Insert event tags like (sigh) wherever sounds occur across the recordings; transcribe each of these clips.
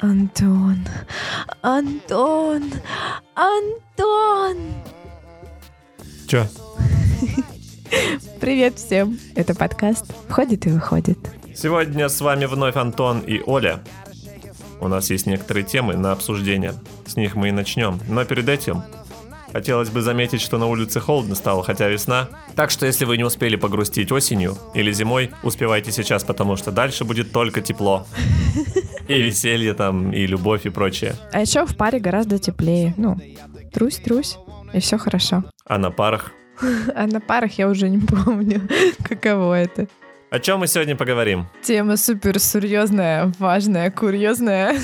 Антон, Антон, Антон. Чё? Привет всем. Это подкаст «Входит и выходит». Сегодня с вами вновь Антон и Оля. У нас есть некоторые темы на обсуждение. С них мы и начнем. Но перед этим Хотелось бы заметить, что на улице холодно стало, хотя весна. Так что если вы не успели погрустить осенью или зимой, успевайте сейчас, потому что дальше будет только тепло. (laughs) И веселье там, и любовь, и прочее. А еще в паре гораздо теплее. Ну, трусь-трусь, и все хорошо. А на парах? (laughs) А на парах я уже не помню, (laughs) каково это. О чем мы сегодня поговорим? Тема супер серьезная, важная, курьезная.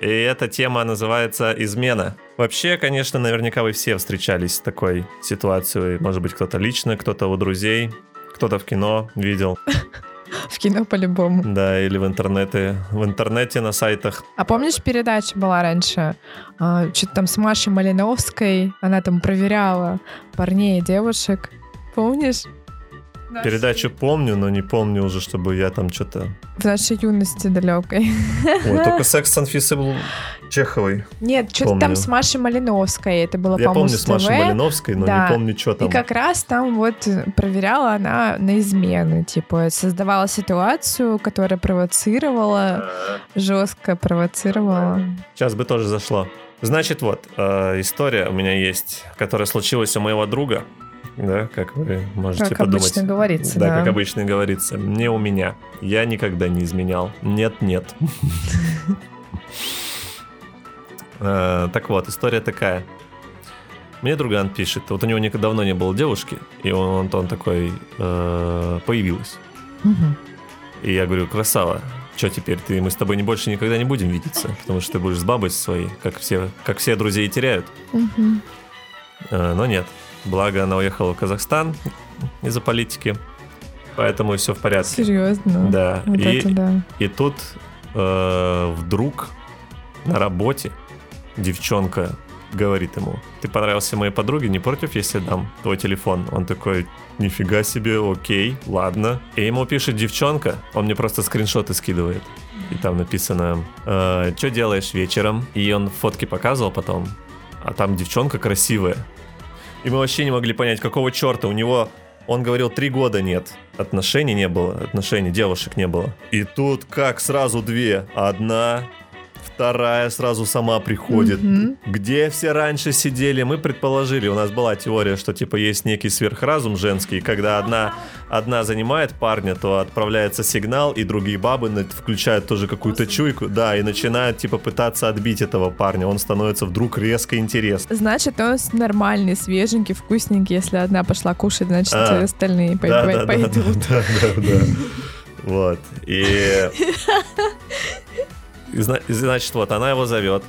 И эта тема называется «Измена». Вообще, конечно, наверняка вы все встречались с такой ситуацией. Может быть, кто-то лично, кто-то у друзей, кто-то в кино видел. (laughs) (laughs) В кино по-любому. Да, или в интернете, в интернете на сайтах. А помнишь, передача была раньше? А, Что-то там с Машей Малиновской. Она там проверяла парней и девушек. Помнишь? Передачу помню, но не помню уже, чтобы я там что-то... В нашей юности далекой. Ой, только секс с Анфисой был Чеховой. Нет, что-то там с Машей Малиновской. Это было, Я по-моему, помню с Машей Малиновской, но Да. не помню, что там. И как раз там вот проверяла она на измены. Типа создавала ситуацию, которая провоцировала, жестко провоцировала. Сейчас бы тоже зашло. Значит, вот, э, история у меня есть, которая случилась у моего друга. Да, как вы можете Как подумать. обычно говорится, да, да. как обычно говорится. Не у меня. Я никогда не изменял. Нет, нет. (laughs) Э, Так вот, история такая. Мне друган пишет, вот у него никогда давно не было девушки, и он, он такой э, появилась. И я говорю, красава, что теперь, ты, мы с тобой не больше никогда не будем видеться, потому что ты будешь с бабой своей, как все, как все друзей теряют. Э, но нет, благо она уехала в Казахстан из-за политики, поэтому все в порядке. Серьезно? Да, Вот и, да. и тут э, вдруг на работе девчонка говорит ему, ты понравился моей подруге, не против, если дам твой телефон? Он такой, нифига себе, окей, ладно. И ему пишет девчонка, он мне просто скриншоты скидывает. И там написано, что делаешь вечером? И он фотки показывал потом, а там девчонка красивая. И мы вообще не могли понять, какого черта у него... Он говорил, три года нет. Отношений не было, отношений, девушек не было. И тут как сразу две. Одна, вторая сразу сама приходит. Мгм. Где все раньше сидели, мы предположили, у нас была теория, что типа есть некий сверхразум женский, когда одна, одна занимает парня, то отправляется сигнал, и другие бабы включают тоже какую-то чуйку, да, и начинают типа пытаться отбить этого парня, он становится вдруг резко интересным. Значит, он нормальный, свеженький, вкусненький. Если одна пошла кушать, значит, А. остальные да, пойдут. да, да, да. (laughs) Вот. И... (laughs) и зна- и Значит, вот, она его зовет.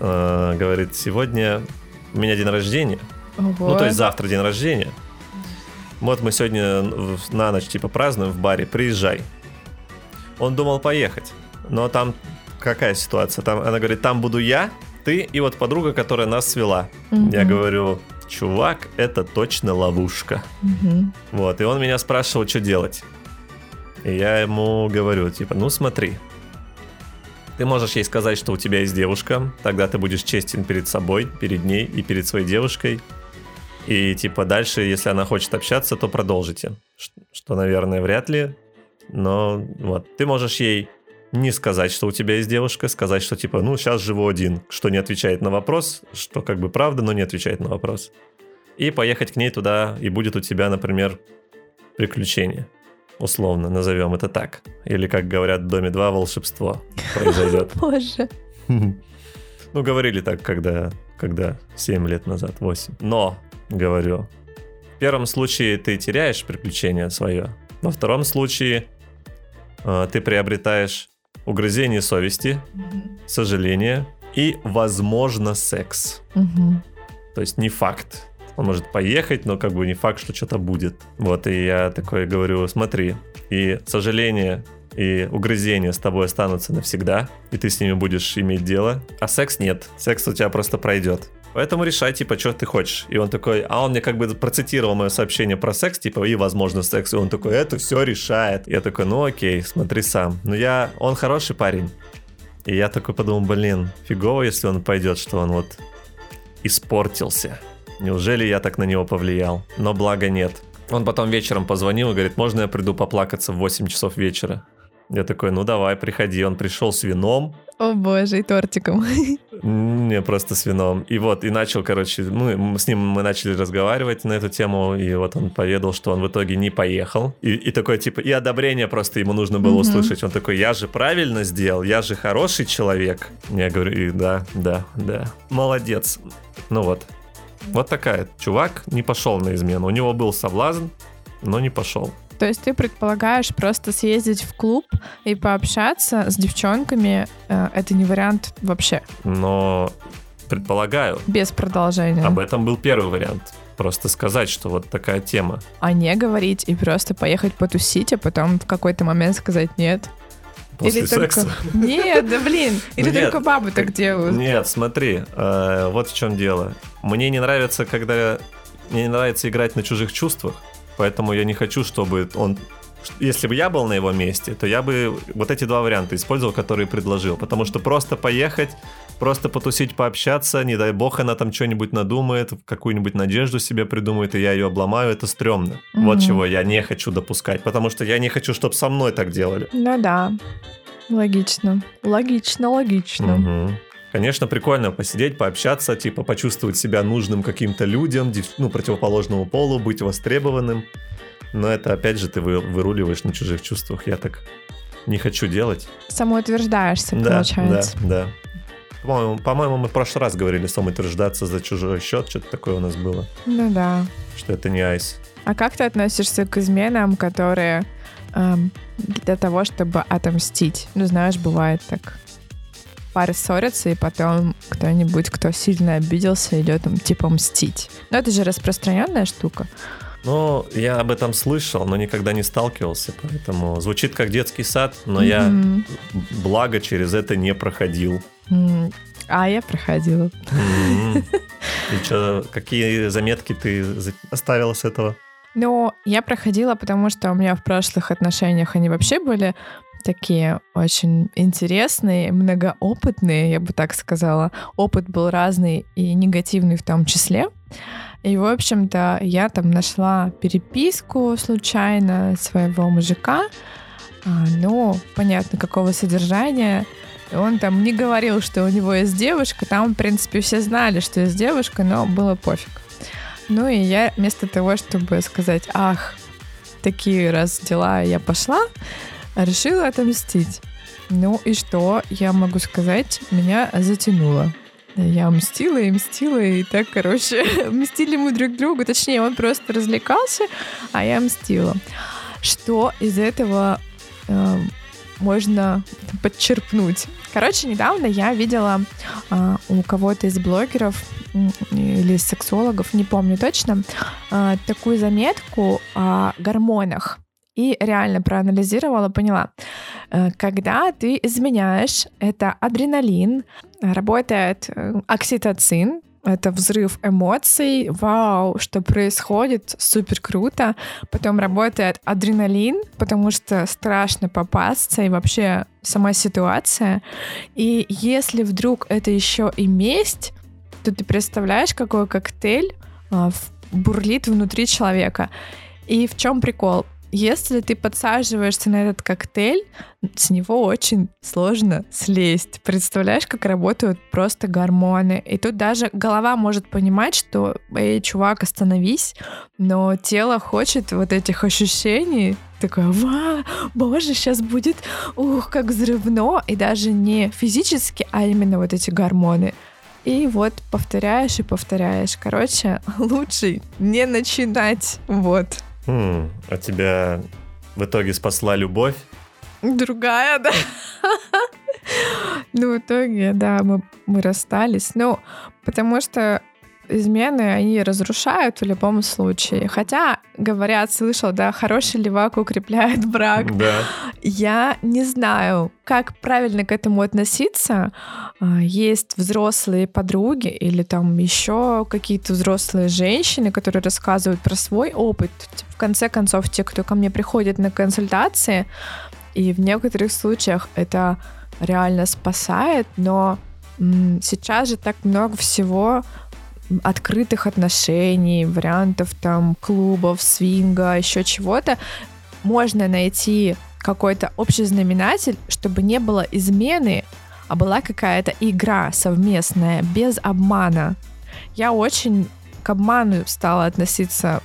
э, Говорит, сегодня у меня день рождения. Ну, Ого. то есть завтра день рождения. Вот мы сегодня на ночь, типа, празднуем в баре, приезжай. Он думал поехать, но там какая ситуация? Там, она говорит, там буду я, ты и вот подруга, которая нас свела. Мгм. Я говорю, чувак, это точно ловушка. Мгм. Вот, и он меня спрашивал, что делать. И я ему говорю, типа, ну смотри, ты можешь ей сказать, что у тебя есть девушка, тогда ты будешь честен перед собой, перед ней и перед своей девушкой. И типа дальше, если она хочет общаться, то продолжите. Что, наверное, вряд ли. Но вот, ты можешь ей не сказать, что у тебя есть девушка, сказать, что типа, ну, сейчас живу один, что не отвечает на вопрос, что как бы правда, но не отвечает на вопрос. И поехать к ней туда, и будет у тебя, например, приключение. Условно, назовем это так. Или, как говорят в Доме 2, волшебство произойдет. (laughs) Боже. Ну, говорили так, когда, когда 7 лет назад, 8. Но, говорю, в первом случае ты теряешь приключение свое. Во втором случае э, ты приобретаешь угрызение совести, сожаление и, возможно, секс. То есть не факт. Он может поехать, но как бы не факт, что что-то будет. Вот, и я такой говорю, смотри, и сожаление, и угрызения с тобой останутся навсегда, и ты с ними будешь иметь дело, а секс нет. Секс у тебя просто пройдет. Поэтому решай, типа, что ты хочешь. И он такой, а он мне как бы процитировал мое сообщение про секс, типа, и, возможно, секс. И он такой, это все решает. Я такой, ну окей, смотри сам. Но я, он хороший парень. И я такой подумал, блин, фигово, если он пойдет, что он вот испортился. Неужели я так на него повлиял? Но благо нет. Он потом вечером позвонил и говорит, можно я приду поплакаться в 8 часов вечера? Я такой, ну давай, приходи. Он пришел с вином. О боже, и тортиком. Не, просто с вином. И вот, и начал, короче, ну, с ним мы начали разговаривать на эту тему, и вот он поведал, что он в итоге не поехал. И, и такое, типа, и одобрение просто ему нужно было mm-hmm. услышать. Он такой, я же правильно сделал, я же хороший человек. Я говорю, и да, да, да. Молодец. Ну вот. Вот такая. Чувак не пошел на измену. У него был соблазн, но не пошел. То есть ты предполагаешь просто съездить в клуб и пообщаться с девчонками, э, это не вариант вообще? Но предполагаю. Без продолжения. Об этом был первый вариант. Просто сказать, что вот такая тема. А не говорить и просто поехать потусить, а потом в какой-то момент сказать нет. После Или секса? Только... Нет, да блин. (laughs) Или нет, только бабы так делают. Нет, смотри, э, вот в чем дело. Мне не нравится, когда... Мне не нравится играть на чужих чувствах. Поэтому я не хочу, чтобы он если бы я был на его месте, то я бы вот эти два варианта использовал, которые предложил. Потому что просто поехать, просто потусить, пообщаться, не дай бог, она там что-нибудь надумает, какую-нибудь надежду себе придумает, и я ее обломаю, это стрёмно. Mm-hmm. Вот чего я не хочу допускать. Потому что я не хочу, чтобы со мной так делали. Ну да, логично. Логично, логично. Угу. Конечно, прикольно посидеть, пообщаться, типа почувствовать себя нужным каким-то людям, ну, противоположному полу, быть востребованным. Но это, опять же, ты выруливаешь на чужих чувствах. Я так не хочу делать. Самоутверждаешься, да, получается. Да, да. По-моему, по-моему, мы в прошлый раз говорили самоутверждаться за чужой счет, что-то такое у нас было. Ну да. Что это не айс. А как ты относишься к изменам, которые эм, для того, чтобы отомстить? Ну, знаешь, бывает так пары ссорятся, и потом кто-нибудь, кто сильно обиделся, идет там типа мстить. Но это же распространенная штука. Ну, я об этом слышал, но никогда не сталкивался, поэтому звучит как детский сад, но mm-hmm. я благо через это не проходил. Mm. А я проходила. Mm-hmm. (laughs) И что, какие заметки ты оставила с этого? Ну, я проходила, потому что у меня в прошлых отношениях они вообще были такие очень интересные, многоопытные, я бы так сказала. Опыт был разный и негативный в том числе. И, в общем-то, я там нашла переписку случайно своего мужика, а, ну, понятно, какого содержания. Он там не говорил, что у него есть девушка. Там, в принципе, все знали, что есть девушка, но было пофиг. Ну и я вместо того, чтобы сказать, ах, такие раз дела, я пошла, решила отомстить. Ну и что я могу сказать? Меня затянуло. Я мстила и мстила, и так, короче, (laughs) мстили мы друг другу. Точнее, он просто развлекался, а я мстила. Что из этого э, можно подчерпнуть? Короче, недавно я видела э, у кого-то из блогеров или сексологов, не помню точно, э, такую заметку о гормонах и реально проанализировала, поняла, э, когда ты изменяешь, это адреналин, работает э, окситоцин, это взрыв эмоций, вау, что происходит, супер круто. Потом работает адреналин, потому что страшно попасться и вообще сама ситуация. И если вдруг это еще и месть, то ты представляешь, какой коктейль а, бурлит внутри человека. И в чем прикол? Если ты подсаживаешься на этот коктейль, с него очень сложно слезть. Представляешь, как работают просто гормоны. И тут даже голова может понимать, что, эй, чувак, остановись, но тело хочет вот этих ощущений, такое, ва, боже, сейчас будет, ух, как взрывно, и даже не физически, а именно вот эти гормоны. И вот повторяешь и повторяешь. Короче, (laughs) лучше не начинать. Вот. Хм, а тебя в итоге спасла любовь? Другая, да. Ну, в итоге, да, мы, мы расстались. Ну, потому что измены, они разрушают в любом случае. Хотя, говорят, слышал, да, хороший левак укрепляет брак. Да. Я не знаю, как правильно к этому относиться. А, есть взрослые подруги или там еще какие-то взрослые женщины, которые рассказывают про свой опыт. В конце концов, те, кто ко мне приходит на консультации, и в некоторых случаях это реально спасает, но сейчас же так много всего открытых отношений, вариантов там клубов, свинга, еще чего-то, можно найти какой-то общий знаменатель, чтобы не было измены, а была какая-то игра совместная, без обмана. Я очень к обману стала относиться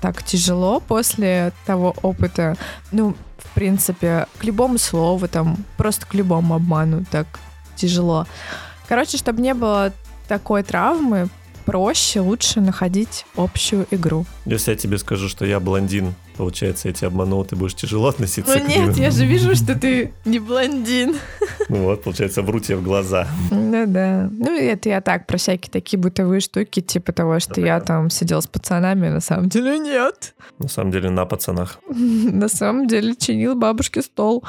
так тяжело после того опыта. Ну, в принципе, к любому слову, там, просто к любому обману так тяжело. Короче, чтобы не было такой травмы, проще, лучше находить общую игру. Если я тебе скажу, что я блондин, получается, я тебя обманул, ты будешь тяжело относиться Ну к нет, ним. я же вижу, (laughs) что ты не блондин. Ну вот, получается, вру тебе в глаза. Ну да. Ну это я так, про всякие такие бытовые штуки, типа того, что я там сидел с пацанами, на самом деле нет. На самом деле, на пацанах. (laughs) На самом деле чинил бабушке стол.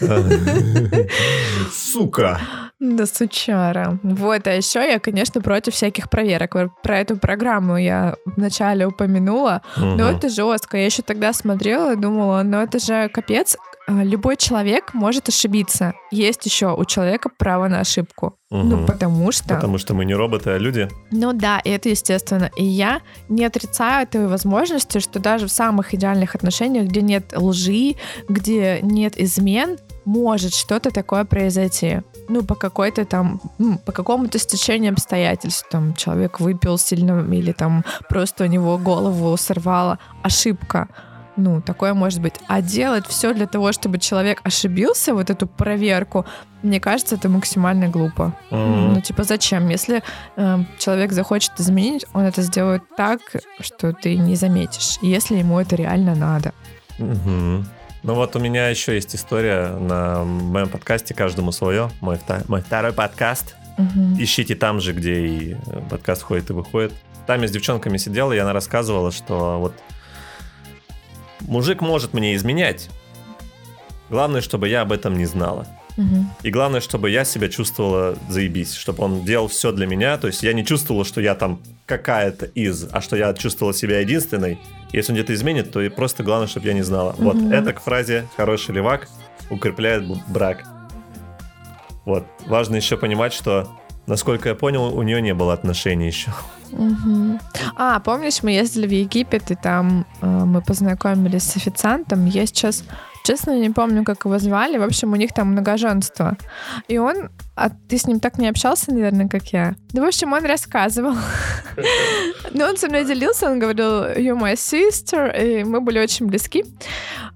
(laughs) Сука! Да, сучара. Вот, а еще я, конечно, против всяких проверок. Про эту программу я вначале упомянула. Но Мгм. это жестко. Я еще тогда смотрела и думала, ну это же капец. А, Любой человек может ошибиться. Есть еще у человека право на ошибку. Ну, Мгм. потому что... Потому что мы не роботы, а люди. Ну да, и это естественно. И я не отрицаю этой возможности, что даже в самых идеальных отношениях, где нет лжи, где нет измен, может что-то такое произойти. Ну, по какой-то там, по какому-то стечению обстоятельств. Там человек выпил сильно или там просто у него голову сорвало. Ошибка. Ну, такое может быть. А делать все для того, чтобы человек ошибился, вот эту проверку, мне кажется, это максимально глупо. М. Ну, типа, зачем? Если э, человек захочет изменить, он это сделает так, что ты не заметишь, если ему это реально надо. Мгм. Ну вот у меня еще есть история на моем подкасте «Каждому свое». Мой, мой второй подкаст. Мгм. Ищите там же, где и подкаст ходит и выходит. Там я с девчонками сидела, и она рассказывала, что вот мужик может мне изменять. Главное, чтобы я об этом не знала. Мгм. И главное, чтобы я себя чувствовала заебись, чтобы он делал все для меня. То есть я не чувствовала, что я там какая-то из, а что я чувствовала себя единственной. Если он где-то изменит, то и просто главное, чтобы я не знала. Вот Мгм. это к фразе «хороший левак укрепляет брак». Вот. Важно еще понимать, что, насколько я понял, у нее не было отношений еще. Мгм. А, помнишь, мы ездили в Египет, и там э, мы познакомились с официантом. Я сейчас, честно, не помню, как его звали. В общем, у них там многоженство. И он... А ты с ним так не общался, наверное, как я? Ну, в общем, он рассказывал. (laughs) Ну, он со мной делился, он говорил, you my sister, и мы были очень близки.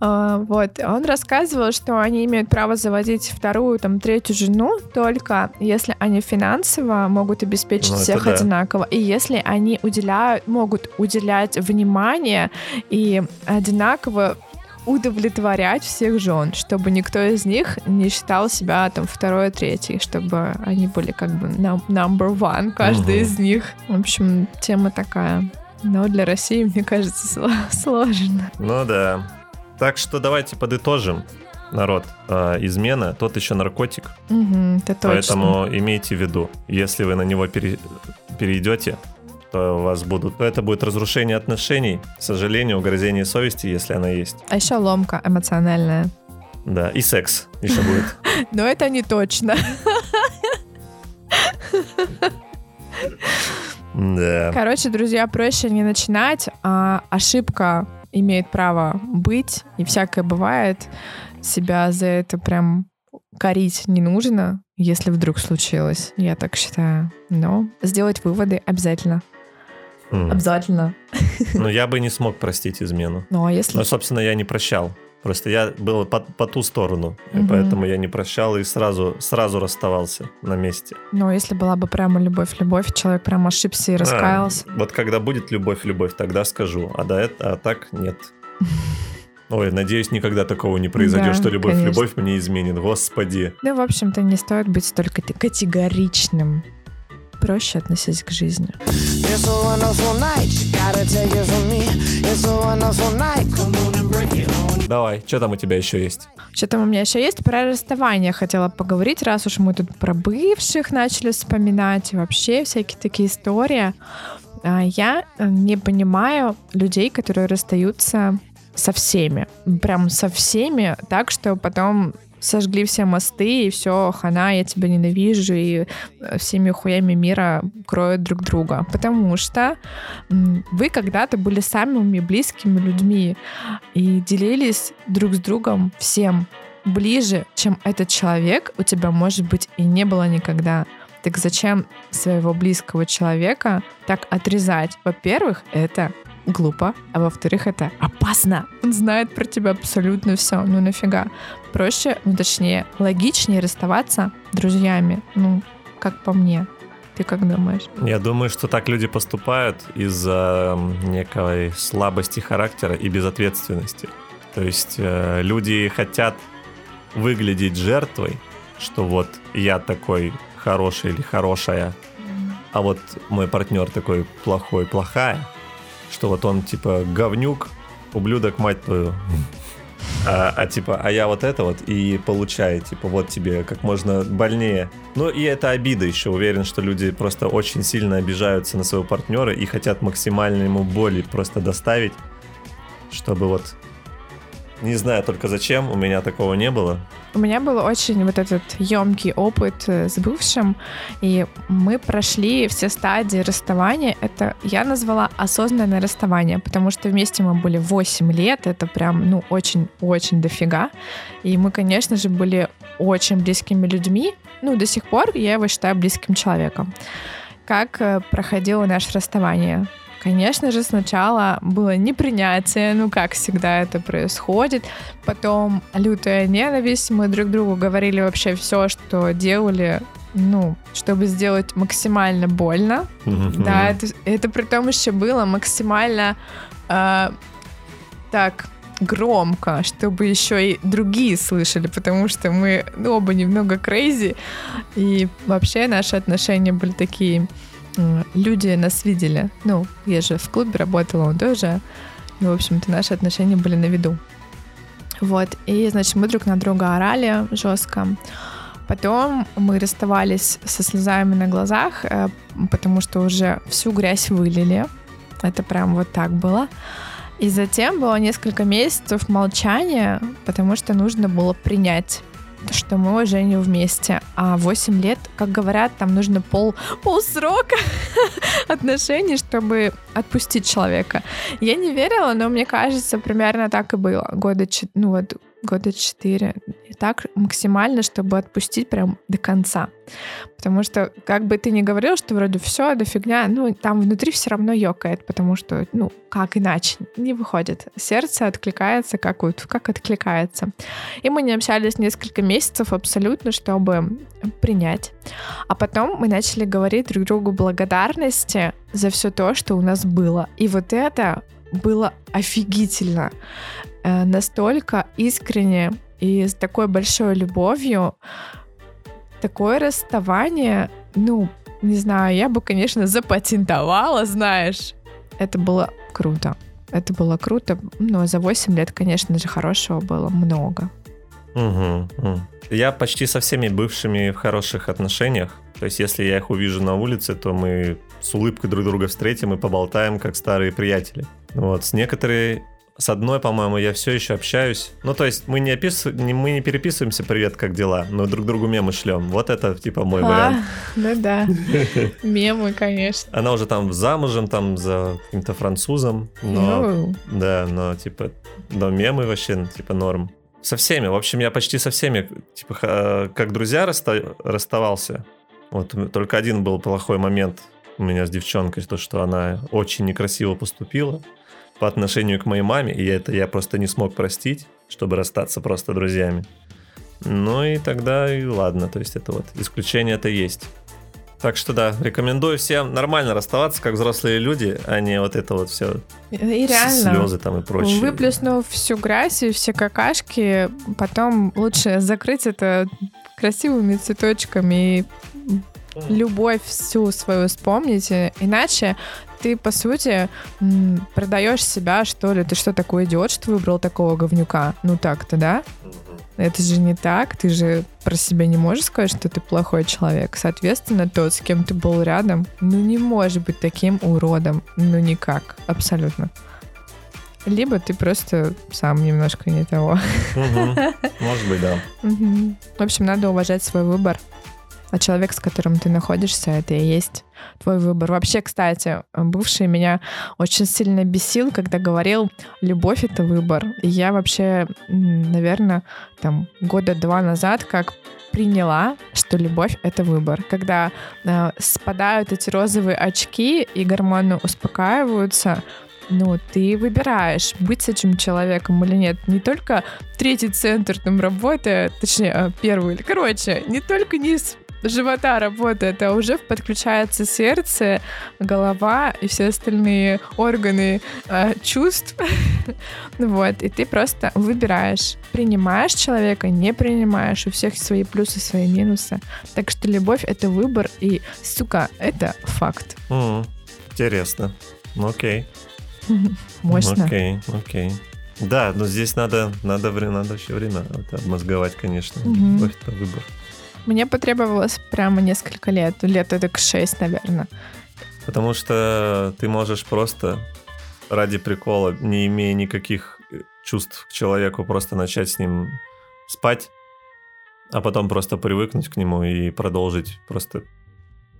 А, Вот, он рассказывал, что они имеют право заводить вторую, там, третью жену, только если они финансово могут обеспечить Ну, всех да. одинаково, и если они уделяют, могут уделять внимание и одинаково удовлетворять всех жен, чтобы никто из них не считал себя там второй, третий, чтобы они были как бы num- number one, каждый Мгм. из них. В общем, тема такая. Но для России, мне кажется, сло- (laughs) сложно. Ну да. Так что давайте подытожим, народ. А, измена, тот еще наркотик. Мгм, это точно. Поэтому имейте в виду, если вы на него пере- перейдете, то у вас будут, то это будет разрушение отношений, к сожалению, угрызение совести, если она есть. А еще ломка эмоциональная. Да, и секс еще будет. (laughs) Но это не точно. Да. Короче, друзья, проще не начинать, а ошибка имеет право быть, и всякое бывает. Себя за это прям корить не нужно, если вдруг случилось, я так считаю. Но сделать выводы обязательно. М. Обязательно. Ну, я бы не смог простить измену. Ну, а если... Но, собственно, я не прощал. Просто я был по, по ту сторону, и Мгм. поэтому я не прощал и сразу, сразу расставался на месте. Ну, если была бы прямо любовь-любовь, человек прям ошибся и раскаялся. А, вот когда будет любовь-любовь, тогда скажу. А, до это, а так нет. (laughs) Ой, надеюсь, никогда такого не произойдет, Да, что любовь-любовь конечно. мне изменит. Господи. Ну, в общем-то, не стоит быть столь кате- категоричным. Проще относиться к жизни. Давай, что там у тебя еще есть? Что там у меня еще есть? Про расставание хотела поговорить, раз уж мы тут про бывших начали вспоминать, и вообще всякие такие истории. А, Я э, не понимаю людей, которые расстаются со всеми. Прям со всеми, так что потом сожгли все мосты, и все, хана, я тебя ненавижу, и э, всеми хуями мира кроют друг друга. Потому что вы когда-то были самыми близкими людьми и делились друг с другом всем. Ближе, чем этот человек, у тебя, может быть, и не было никогда. Так зачем своего близкого человека так отрезать? Во-первых, это глупо, а во-вторых, это опасно. Он знает про тебя абсолютно все. Ну нафига? Проще, ну точнее, логичнее расставаться друзьями. Ну, как по мне. Ты как думаешь? Я думаю, что так люди поступают из-за некой слабости характера и безответственности. То есть э, люди хотят выглядеть жертвой, что вот я такой хороший или хорошая, а вот мой партнер такой плохой, плохая, что вот он типа говнюк, ублюдок, мать твою. А, а типа, а я вот это вот и получаю, типа, вот тебе как можно больнее. Ну и это обида еще. Уверен, что люди просто очень сильно обижаются на своего партнера и хотят максимально ему боли просто доставить, чтобы вот не знаю только зачем, у меня такого не было. У меня был очень вот этот емкий опыт э, с бывшим, и мы прошли все стадии расставания. Это я назвала осознанное расставание, потому что вместе мы были 8 лет, это прям, ну, очень-очень дофига. И мы, конечно же, были очень близкими людьми. Ну, до сих пор я его считаю близким человеком. Как э, проходило наше расставание? Конечно же, сначала было непринятие, ну как всегда это происходит. Потом лютая ненависть. Мы друг другу говорили вообще все, что делали ну, чтобы сделать максимально больно. Mm-hmm. Да, это, это при том еще было максимально э, так громко, чтобы еще и другие слышали, потому что мы ну, оба немного крейзи, и вообще наши отношения были такие люди нас видели. Ну, я же в клубе работала, он тоже. Ну, в общем-то, наши отношения были на виду. Вот, и, значит, мы друг на друга орали жестко. Потом мы расставались со слезами на глазах, э, потому что уже всю грязь вылили. Это прям вот так было. И затем было несколько месяцев молчания, потому что нужно было принять что мы уже вместе. А 8 лет, как говорят, там нужно пол, пол срока (laughs) отношений, чтобы отпустить человека. Я не верила, но мне кажется, примерно так и было. Года, ну вот, года четыре. И так максимально, чтобы отпустить прям до конца. Потому что, как бы ты ни говорил, что вроде все, да фигня, ну, там внутри все равно ёкает, потому что, ну, как иначе? Не выходит. Сердце откликается, как вот, как откликается. И мы не общались несколько месяцев абсолютно, чтобы принять. А потом мы начали говорить друг другу благодарности за все то, что у нас было. И вот это было офигительно. Э, настолько искренне и с такой большой любовью. Такое расставание, ну, не знаю, я бы, конечно, запатентовала, знаешь. Это было круто. Это было круто, но за 8 лет, конечно же, хорошего было много. Угу, угу. Я почти со всеми бывшими в хороших отношениях. То есть, если я их увижу на улице, то мы с улыбкой друг друга встретим и поболтаем, как старые приятели. Вот, с некоторыми с одной, по-моему, я все еще общаюсь. Ну, то есть мы не, опис... мы не переписываемся «Привет, как дела?», но друг другу мемы шлем. Вот это, типа, мой а, вариант. Ну да, (laughs) мемы, конечно. Она уже там замужем, там за каким-то французом. Но, да, но, типа, но мемы вообще, типа, норм. Со всеми. В общем, я почти со всеми, типа, как друзья расста... расставался. Вот только один был плохой момент у меня с девчонкой, то, что она очень некрасиво поступила по отношению к моей маме, и это я просто не смог простить, чтобы расстаться просто друзьями. Ну и тогда и ладно, то есть это вот исключение это есть. Так что да, рекомендую всем нормально расставаться, как взрослые люди, а не вот это вот все и реально, слезы там и прочее. Выплеснув всю грязь и все какашки, потом лучше закрыть это красивыми цветочками и любовь всю свою вспомнить, иначе ты, по сути, продаешь себя, что ли. Ты что, такой идиот, что выбрал такого говнюка? Ну так-то, да? Это же не так. Ты же про себя не можешь сказать, что ты плохой человек. Соответственно, тот, с кем ты был рядом, ну не может быть таким уродом. Ну никак. Абсолютно. Либо ты просто сам немножко не того. (laughs) Может быть, да. В общем, надо уважать свой выбор. А человек, с которым ты находишься, это и есть твой выбор. Вообще, кстати, бывший меня очень сильно бесил, когда говорил, любовь — это выбор. И я вообще, наверное, там года два назад как приняла, что любовь — это выбор. Когда э, спадают эти розовые очки и гормоны успокаиваются, ну, ты выбираешь, быть с этим человеком или нет. Не только третий центр там работает, точнее, э, первый, короче, не только низ живота работает, а уже подключается сердце, голова и все остальные органы э, чувств. (laughs) вот, и ты просто выбираешь, принимаешь человека, не принимаешь, у всех свои плюсы, свои минусы. Так что любовь — это выбор, и, сука, это факт. М, Интересно. Ну, Окей. (laughs) Мощно. Окей, окей. Да, но здесь надо, надо, надо еще время это обмозговать, конечно. Любовь — это выбор. Мне потребовалось прямо несколько лет, лет это к шесть, наверное. Потому что ты можешь просто ради прикола, не имея никаких э, чувств к человеку, просто начать с ним спать, а потом просто привыкнуть к нему и продолжить просто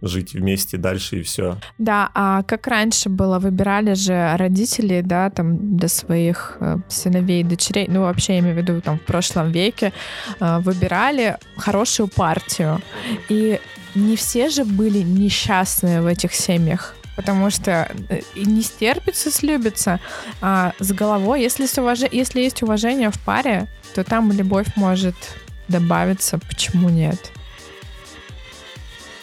жить вместе дальше и все. Да, а как раньше было, выбирали же родители, да, там для своих э, сыновей, дочерей, ну вообще я имею в виду там в прошлом веке, э, выбирали хорошую партию. И не все же были несчастные в этих семьях. Потому что э, не стерпится, слюбится, а с головой, если, с уваж... если есть уважение в паре, то там любовь может добавиться, почему нет?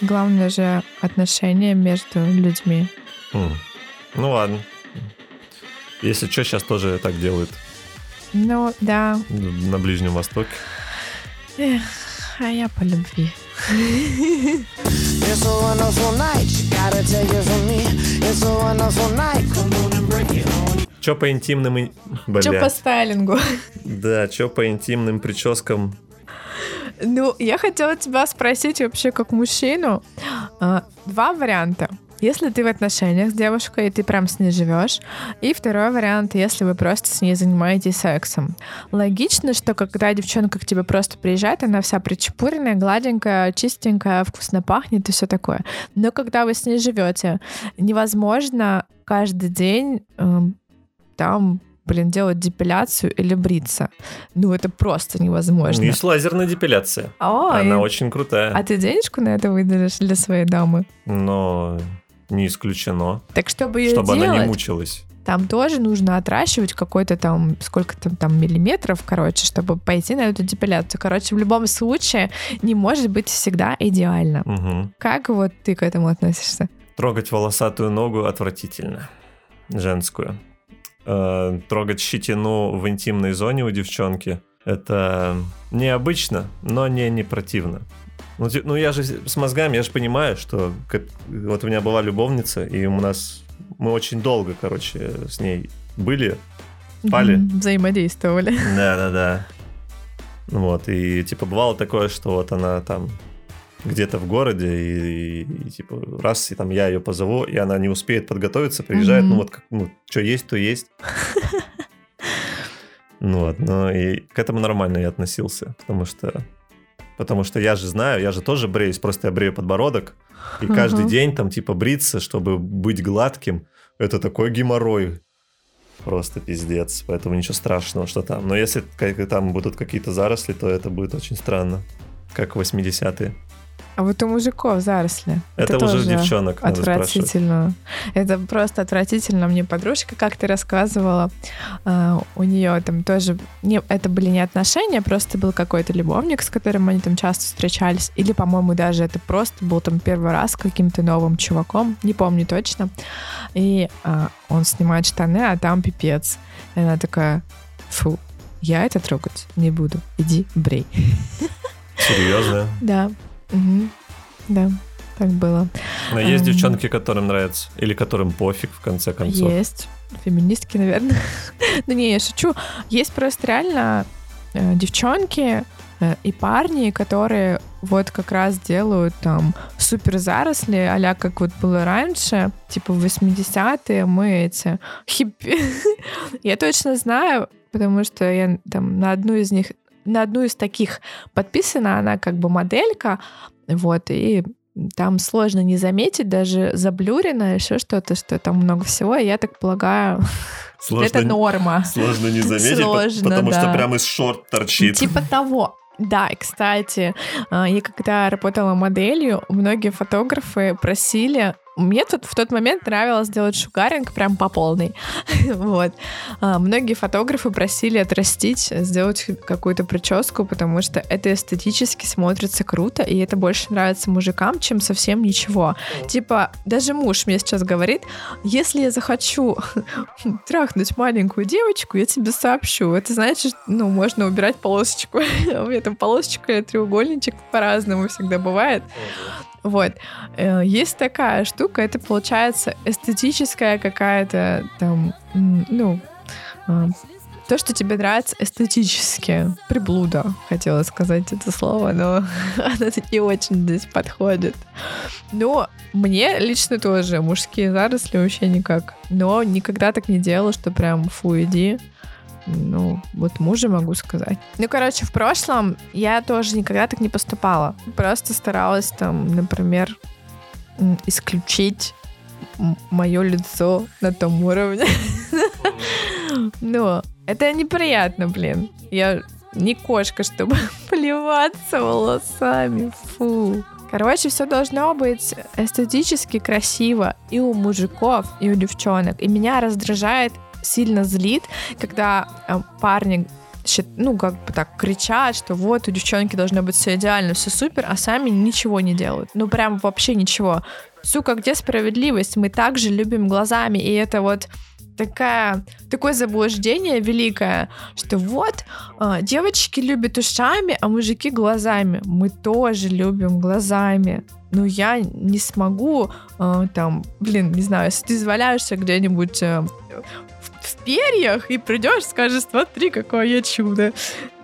Главное же отношения между людьми. М. Ну ладно. Если что, сейчас тоже так делают Ну, да. на Ближнем Востоке. Эх, а я по любви. It's a wonderful night. You gotta take it from me. It's a wonderful night. Come on and break it on. Че по интимным... и- Бля. Че по стайлингу? Да, че по интимным прическам. Ну, я хотела тебя спросить вообще как мужчину. а, Два варианта. Если ты в отношениях с девушкой, и ты прям с ней живешь. И второй вариант, если вы просто с ней занимаетесь сексом. Логично, что когда девчонка к тебе просто приезжает, она вся причепуренная, гладенькая, чистенькая, вкусно пахнет и все такое. Но когда вы с ней живете, невозможно каждый день эм, там, блин, делать депиляцию или бриться. Ну, это просто невозможно. Есть лазерная депиляция. О, Она и- очень крутая. А ты денежку на это выделишь для своей дамы? Но не исключено. Так чтобы ее Чтобы делать, она не мучилась. там тоже нужно отращивать какой-то там, сколько-то там миллиметров, короче, чтобы пойти на эту депиляцию. Короче, в любом случае не может быть всегда идеально. Мгм. Как вот ты к этому относишься? Трогать волосатую ногу отвратительно. Женскую. Э, Трогать щетину в интимной зоне у девчонки это необычно, но не, не противно. Ну, ну, я же с мозгами, я же понимаю, что как- вот у меня была любовница, и у нас мы очень долго, короче, с ней были. Спали? Взаимодействовали. Да-да-да. Ну Вот, и типа бывало такое, что вот она там где-то в городе, и, и, и, типа раз, и там я ее позову, и она не успеет подготовиться, приезжает, Мгм. ну вот, как, ну, что есть, то есть. (laughs) Ну вот, ну и к этому нормально я относился, потому что Потому что я же знаю, я же тоже бреюсь, просто я брею подбородок. И каждый Ага. день там типа бриться, чтобы быть гладким, это такой геморрой. Просто пиздец. Поэтому ничего страшного, что там. Но если как- там будут какие-то заросли, то это будет очень странно. Как в 80-е. А вот у мужиков заросли. Это, уже тоже девчонок. Отвратительно. Это просто отвратительно. Мне подружка как-то рассказывала, а, у нее там тоже, не, это были не отношения, просто был какой-то любовник, с которым они там часто встречались, или, по-моему, даже это просто был там первый раз с каким-то новым чуваком, не помню точно. И а, он снимает штаны, а там пипец. И она такая, фу, я это трогать не буду, иди брей. Серьезно. Да, Мгм. да, так было. Но есть Ам. девчонки, которым нравится. Или которым пофиг, в конце концов. Есть. Феминистки, наверное. (laughs) ну не, я шучу. Есть просто реально э, девчонки, Э, И парни, которые вот как раз делают там супер заросли, а как вот было раньше, типа в 80-е мы эти хиппи. (laughs) Я точно знаю, потому что я там на одну из них, на одну из таких подписана, она как бы моделька, вот, и там сложно не заметить, даже заблюрено, еще что-то, что там много всего, и я так полагаю, (laughs) Сложно, это норма. сложно не (laughs) заметить, Сложно, потому что да. прям из шорт торчит. Типа того. Да, и, кстати, а, я когда работала моделью, многие фотографы просили... Мне тут в тот момент нравилось делать шугаринг прям по полной. (laughs) вот. А, Многие фотографы просили отрастить, сделать какую-то прическу, потому что это эстетически смотрится круто, и это больше нравится мужикам, чем совсем ничего. Типа, даже муж мне сейчас говорит, если я захочу (laughs) трахнуть маленькую девочку, я тебе сообщу. Это значит, ну, можно убирать полосочку. (laughs) У меня там полосочка и треугольничек по-разному всегда бывает. Вот. Э, Есть такая штука, это получается эстетическая какая-то там, ну, э, то, что тебе нравится эстетически. Приблуда, хотела сказать это слово, но (laughs) оно не очень здесь подходит. Но мне лично тоже мужские заросли вообще никак. Но никогда так не делала, что прям фу, иди. Ну, вот мужа могу сказать. Ну, короче, в прошлом я тоже никогда так не поступала. Просто старалась там, например, исключить мое лицо на том уровне. (laughs) Но это неприятно, блин. Я не кошка, чтобы (laughs) плеваться волосами. Фу. Короче, все должно быть эстетически красиво и у мужиков, и у девчонок. И меня раздражает, сильно злит, когда э, парни ну, как бы так кричат, что вот у девчонки должно быть все идеально, все супер, а сами ничего не делают. Ну, прям вообще ничего. Сука, где справедливость? Мы также любим глазами, и это вот такая, такое заблуждение великое, что вот а, девочки любят ушами, а мужики глазами. Мы тоже любим глазами. Но я не смогу а, там, блин, не знаю, если ты изваляешься где-нибудь в, перьях и придешь, скажешь, смотри, какое я чудо.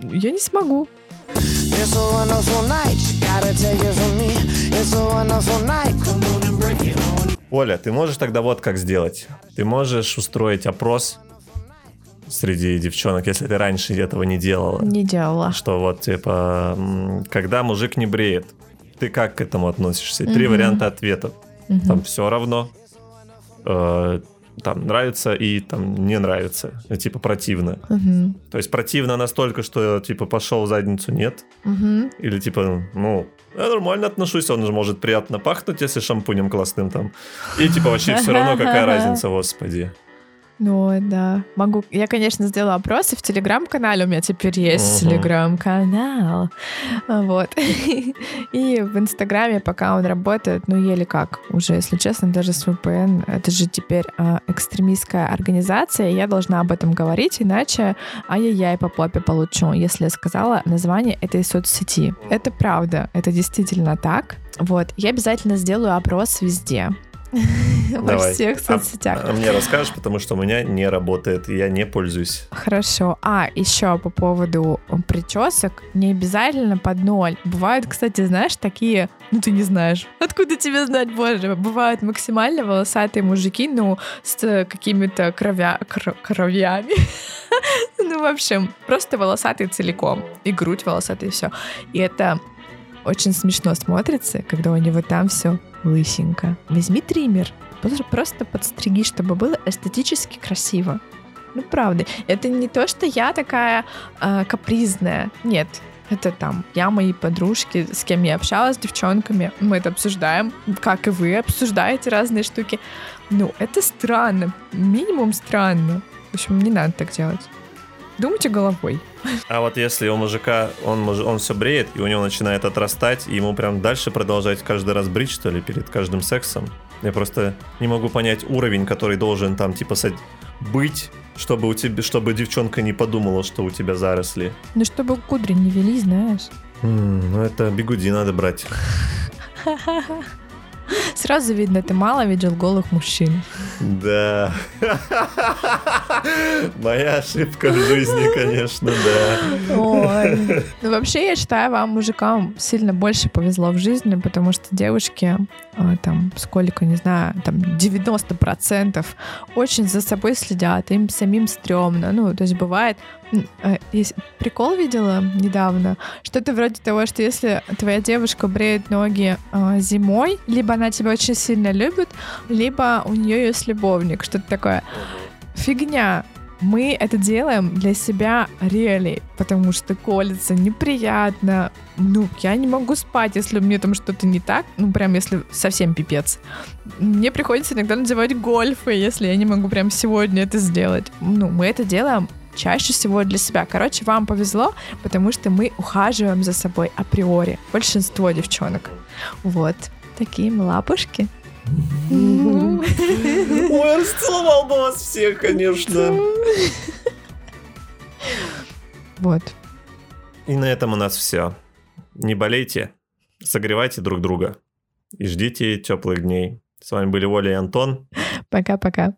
Я не смогу. It's a wonderful night. Gotta take it from me. It's a wonderful night. Come on and break it on. Оля, ты можешь тогда вот как сделать. Ты можешь устроить опрос среди девчонок, если ты раньше этого не делала. Не делала. Что вот, типа, когда мужик не бреет, ты как к этому относишься? Три Мгм. варианта ответов. Мгм. Там все равно. Э, там нравится и там не нравится. Ну, Типа противно. Мгм. То есть противно настолько, что типа пошел задницу, нет. Мгм. Или типа, ну, я нормально отношусь, он же может приятно пахнуть, если шампунем классным там. И типа вообще все равно какая (laughs) разница, господи. Ну, да. Могу. Я, конечно, сделала опросы в телеграм-канале. У меня теперь есть Мгм. телеграм-канал. Вот. (laughs) И в Инстаграме, пока он работает, ну, еле как. Уже, если честно, даже с VPN. Это же теперь а, экстремистская организация. и Я должна об этом говорить, иначе ай-яй-яй по попе получу, если я сказала название этой соцсети. Это правда. Это действительно так. Вот. Я обязательно сделаю опрос везде. (laughs) Во всех А- соцсетях. а мне расскажешь, потому что у меня не работает, я не пользуюсь. Хорошо. А, еще по поводу причесок, не обязательно под ноль. Бывают, кстати, знаешь, такие, ну ты не знаешь. Откуда тебе знать, боже? Бывают максимально волосатые мужики, ну, с какими-то кровя... кро- кровями. (laughs) Ну, в общем, просто волосатые целиком. И грудь волосатая, и все. И это очень смешно смотрится, когда у него там все лысенько. Возьми триммер, просто- подстриги, чтобы было эстетически красиво. Ну, правда. Это не то, что я такая а, капризная. Нет. Это там я, мои подружки, с кем я общалась, с девчонками, мы это обсуждаем, как и вы обсуждаете разные штуки. Ну, это странно. Минимум странно. В общем, не надо так делать. Думайте головой. А вот если у мужика, он, он все бреет, и у него начинает отрастать, и ему прям дальше продолжать каждый раз брить, что ли, перед каждым сексом. Я просто не могу понять уровень, который должен там, типа, быть, чтобы у тебя, чтобы девчонка не подумала, что у тебя заросли. Ну, чтобы кудри не вели, знаешь. М, ну это бигуди надо брать. (laughs) Сразу видно, ты мало видел голых мужчин. Да. Моя ошибка в жизни, конечно, да. Ой. Ну, вообще, я считаю, вам, мужикам, сильно больше повезло в жизни, потому что девушки, а, там, сколько, не знаю, там, 90% очень за собой следят, им самим стрёмно. Ну, то есть бывает, а, есть прикол видела недавно, что-то вроде того, что если твоя девушка бреет ноги э, зимой, либо она тебя очень сильно любит, либо у нее есть любовник, что-то такое. Фигня. Мы это делаем для себя реали, потому что колется неприятно. Ну, я не могу спать, если мне там что-то не так. Ну, прям если совсем пипец. Мне приходится иногда надевать гольфы, если я не могу прям сегодня это сделать. Ну, мы это делаем чаще всего для себя. Короче, вам повезло, потому что мы ухаживаем за собой априори. Большинство девчонок. Вот. Такие лапушки. Ой, расцеловал бы вас всех, конечно. Вот. И на этом у нас все. Не болейте, согревайте друг друга и ждите теплых дней. С вами были Оля и Антон. Пока-пока.